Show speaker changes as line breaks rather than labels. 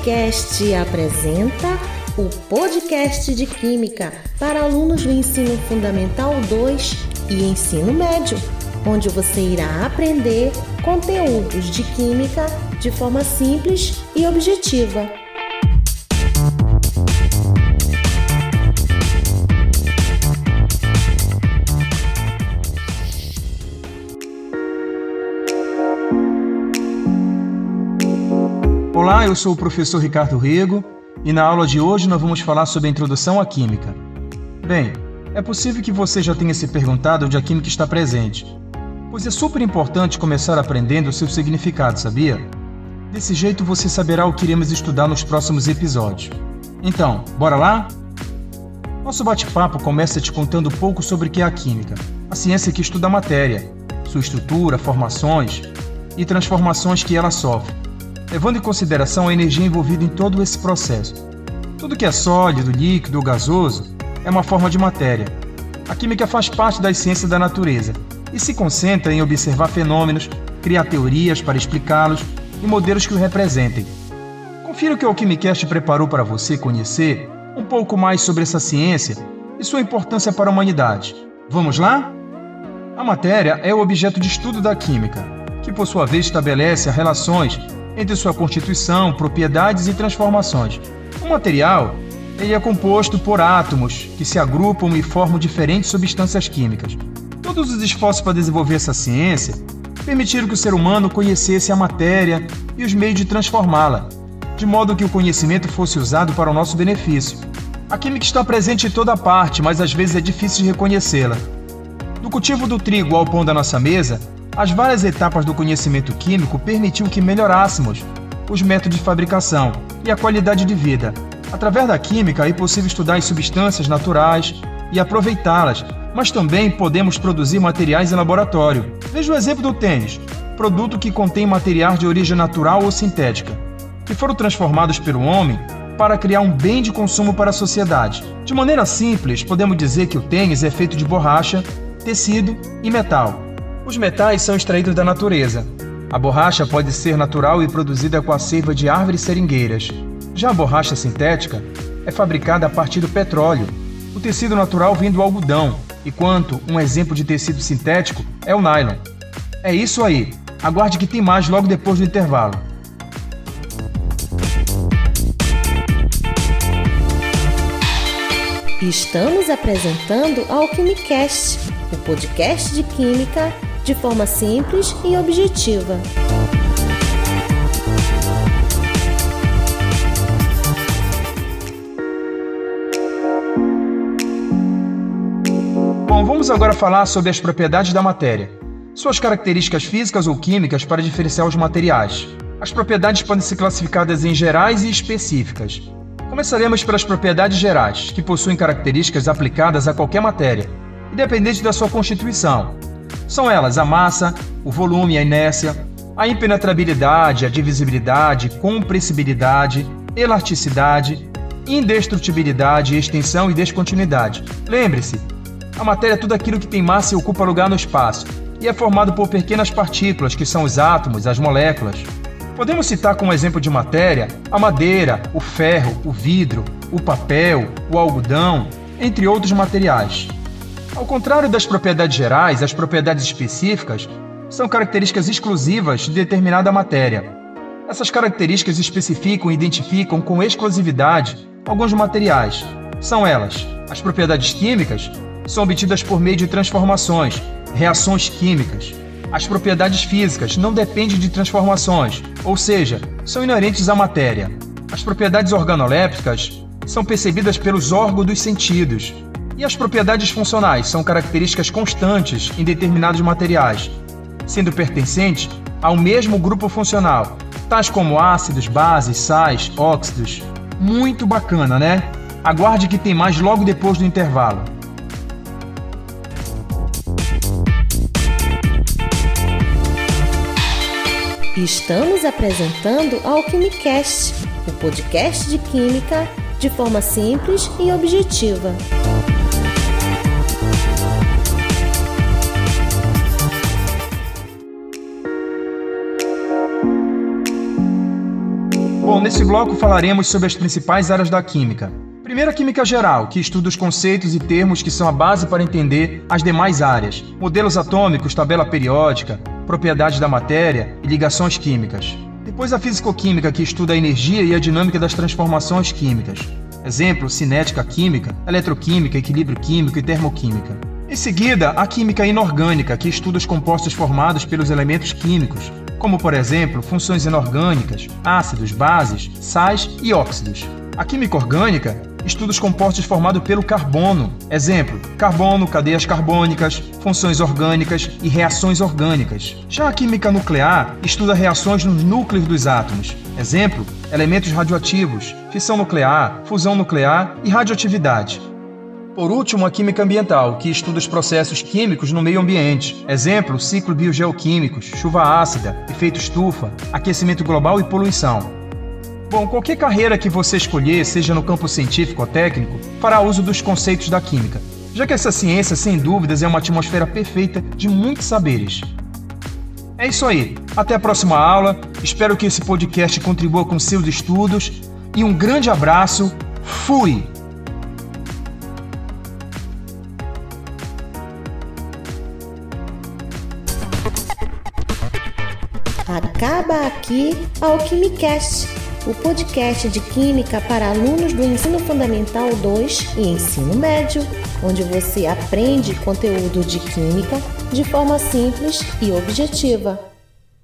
Alquimicast apresenta o podcast de Química para alunos do Ensino Fundamental 2 e Ensino Médio, onde você irá aprender conteúdos de Química de forma simples e objetiva.
Olá, eu sou o professor Ricardo Rego e na aula de hoje nós vamos falar sobre a introdução à química. Bem, é possível que você já tenha se perguntado onde a química está presente, pois é super importante começar aprendendo o seu significado, sabia? Desse jeito você saberá o que iremos estudar nos próximos episódios. Então, bora lá? Nosso bate-papo começa te contando um pouco sobre o que é a química, a ciência que estuda a matéria, sua estrutura, formações e transformações que ela sofre levando em consideração a energia envolvida em todo esse processo. Tudo que é sólido, líquido ou gasoso é uma forma de matéria. A química faz parte das ciências da natureza e se concentra em observar fenômenos, criar teorias para explicá-los e modelos que o representem. Confira o que o Alquimicast preparou para você conhecer um pouco mais sobre essa ciência e sua importância para a humanidade. Vamos lá? A matéria é o objeto de estudo da química, que por sua vez estabelece as relações entre sua constituição, propriedades e transformações. O material ele é composto por átomos que se agrupam e formam diferentes substâncias químicas. Todos os esforços para desenvolver essa ciência permitiram que o ser humano conhecesse a matéria e os meios de transformá-la, de modo que o conhecimento fosse usado para o nosso benefício. A química está presente em toda parte, mas às vezes é difícil de reconhecê-la. Do cultivo do trigo ao pão da nossa mesa, as várias etapas do conhecimento químico permitiu que melhorássemos os métodos de fabricação e a qualidade de vida. Através da química é possível estudar as substâncias naturais e aproveitá-las, mas também podemos produzir materiais em laboratório. Veja o exemplo do tênis, produto que contém materiais de origem natural ou sintética, que foram transformados pelo homem para criar um bem de consumo para a sociedade. De maneira simples, podemos dizer que o tênis é feito de borracha, tecido e metal. Os metais são extraídos da natureza. A borracha pode ser natural e produzida com a seiva de árvores seringueiras. Já a borracha sintética é fabricada a partir do petróleo. O tecido natural vem do algodão, enquanto um exemplo de tecido sintético é o nylon. É isso aí. Aguarde que tem mais logo depois do intervalo.
Estamos apresentando Alquimicast, o podcast de química de forma simples e objetiva.
Bom, vamos agora falar sobre as propriedades da matéria. Suas características físicas ou químicas para diferenciar os materiais. As propriedades podem ser classificadas em gerais e específicas. Começaremos pelas propriedades gerais, que possuem características aplicadas a qualquer matéria, independente da sua constituição, são elas a massa, o volume, a inércia, a impenetrabilidade, a divisibilidade, compressibilidade, elasticidade, indestrutibilidade, extensão e descontinuidade. Lembre-se, a matéria é tudo aquilo que tem massa e ocupa lugar no espaço, e é formado por pequenas partículas, que são os átomos, as moléculas. Podemos citar como exemplo de matéria a madeira, o ferro, o vidro, o papel, o algodão, entre outros materiais. Ao contrário das propriedades gerais, as propriedades específicas são características exclusivas de determinada matéria. Essas características especificam e identificam com exclusividade alguns materiais. São elas: as propriedades químicas são obtidas por meio de transformações, reações químicas. As propriedades físicas não dependem de transformações, ou seja, são inerentes à matéria. As propriedades organolépticas são percebidas pelos órgãos dos sentidos, e as propriedades funcionais são características constantes em determinados materiais, sendo pertencentes ao mesmo grupo funcional, tais como ácidos, bases, sais, óxidos. Muito bacana, né? Aguarde que tem mais logo depois do intervalo.
Estamos apresentando Alquimicast, o podcast de química de forma simples e objetiva.
Bom, nesse bloco falaremos sobre as principais áreas da química. Primeiro, a química geral, que estuda os conceitos e termos que são a base para entender as demais áreas: modelos atômicos, tabela periódica, propriedades da matéria e ligações químicas. Depois, a físico-química, que estuda a energia e a dinâmica das transformações químicas. Exemplo, cinética química, eletroquímica, equilíbrio químico e termoquímica. Em seguida, a química inorgânica, que estuda os compostos formados pelos elementos químicos, como por exemplo funções inorgânicas, ácidos, bases, sais e óxidos. A química orgânica estuda os compostos formados pelo carbono. Exemplo: carbono, cadeias carbônicas, funções orgânicas e reações orgânicas. Já a química nuclear estuda reações nos núcleos dos átomos. Exemplo: elementos radioativos, fissão nuclear, fusão nuclear e radioatividade. Por último, a química ambiental, que estuda os processos químicos no meio ambiente. Exemplo, ciclo biogeoquímicos, chuva ácida, efeito estufa, aquecimento global e poluição. Bom, qualquer carreira que você escolher, seja no campo científico ou técnico, fará uso dos conceitos da química, já que essa ciência, sem dúvidas, é uma atmosfera perfeita de muitos saberes. É isso aí. Até a próxima aula. Espero que esse podcast contribua com seus estudos. E um grande abraço. Fui!
Acaba aqui a Alquimicast, o podcast de química para alunos do Ensino Fundamental 2 e Ensino Médio, onde você aprende conteúdo de química de forma simples e objetiva.